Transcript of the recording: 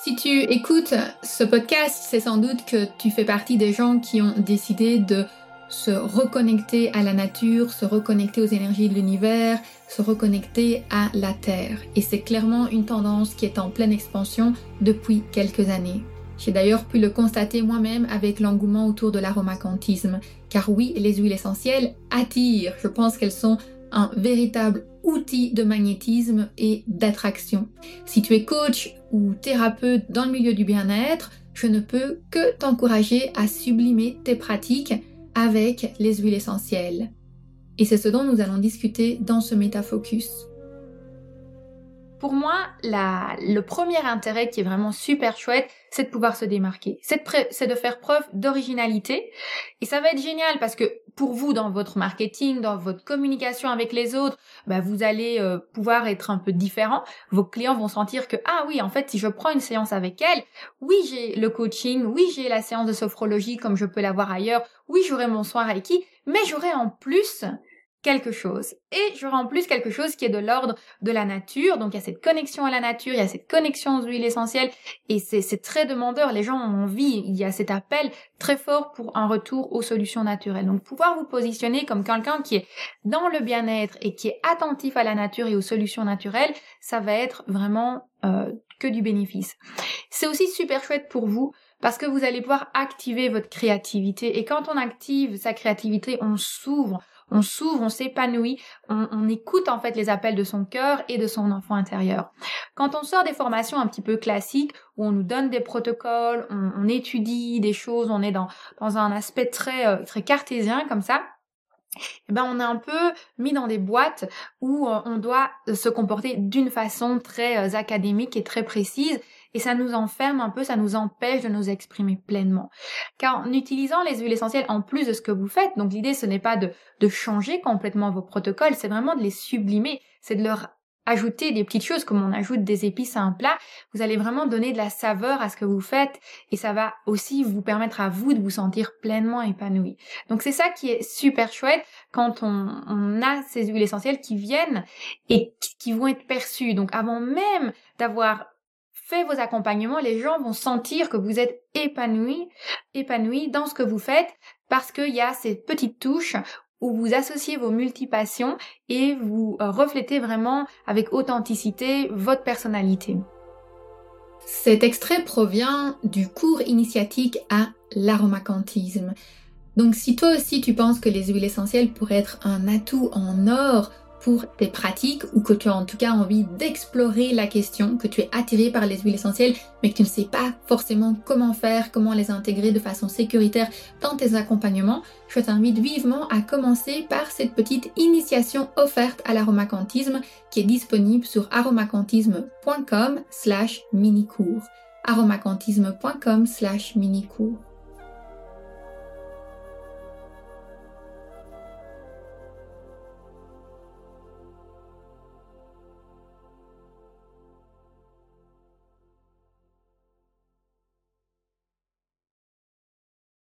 Si tu écoutes ce podcast, c'est sans doute que tu fais partie des gens qui ont décidé de se reconnecter à la nature, se reconnecter aux énergies de l'univers, se reconnecter à la Terre. Et c'est clairement une tendance qui est en pleine expansion depuis quelques années. J'ai d'ailleurs pu le constater moi-même avec l'engouement autour de l'aromacantisme. Car oui, les huiles essentielles attirent. Je pense qu'elles sont un véritable outil de magnétisme et d'attraction. Si tu es coach ou thérapeute dans le milieu du bien-être, je ne peux que t'encourager à sublimer tes pratiques avec les huiles essentielles. Et c'est ce dont nous allons discuter dans ce métafocus. Pour moi, le premier intérêt qui est vraiment super chouette, c'est de pouvoir se démarquer. C'est de, faire preuve d'originalité. Et ça va être génial parce que pour vous, dans votre marketing, dans votre communication avec les autres, bah, vous allez euh, pouvoir être un peu différent. Vos clients vont sentir que, ah oui, en fait, si je prends une séance avec elle, oui, j'ai le coaching, oui, j'ai la séance de sophrologie comme je peux l'avoir ailleurs, oui, j'aurai mon soin Reiki, mais j'aurai en plus quelque chose. Et j'aurai en plus quelque chose qui est de l'ordre de la nature. Donc il y a cette connexion à la nature, il y a cette connexion aux huiles essentielles et c'est très demandeur. Les gens ont envie, il y a cet appel très fort pour un retour aux solutions naturelles. Donc pouvoir vous positionner comme quelqu'un qui est dans le bien-être et qui est attentif à la nature et aux solutions naturelles, ça va être vraiment euh, que du bénéfice. C'est aussi super chouette pour vous parce que vous allez pouvoir activer votre créativité et quand on active sa créativité, on s'ouvre, on s'ouvre, on s'épanouit, on, écoute en fait les appels de son cœur et de son enfant intérieur. Quand on sort des formations un petit peu classiques où on nous donne des protocoles, on, étudie des choses, on est dans, dans un aspect très, euh, très cartésien comme ça, eh ben on est un peu mis dans des boîtes où euh, on doit se comporter d'une façon très euh, académique et très précise et ça nous enferme un peu, ça nous empêche de nous exprimer pleinement. Car en utilisant les huiles essentielles en plus de ce que vous faites, donc l'idée ce n'est pas de, de changer complètement vos protocoles, c'est vraiment de les sublimer, c'est de leur ajouter des petites choses comme on ajoute des épices à un plat, vous allez vraiment donner de la saveur à ce que vous faites et ça va aussi vous permettre à vous de vous sentir pleinement épanoui. Donc c'est ça qui est super chouette quand on, on a ces huiles essentielles qui viennent et qui vont être perçues. Donc avant même d'avoir fait vos accompagnements, les gens vont sentir que vous êtes épanoui, épanoui dans ce que vous faites parce qu'il y a ces petites touches où vous associez vos multipassions et vous euh, reflétez vraiment avec authenticité votre personnalité. Cet extrait provient du cours initiatique à l'aromacantisme. Donc si toi aussi tu penses que les huiles essentielles pourraient être un atout en or tes pratiques ou que tu as en tout cas envie d'explorer la question, que tu es attiré par les huiles essentielles mais que tu ne sais pas forcément comment faire, comment les intégrer de façon sécuritaire dans tes accompagnements, je t'invite vivement à commencer par cette petite initiation offerte à l'aromacantisme qui est disponible sur aromacantisme.com slash mini-cours aromacantisme.com slash mini-cours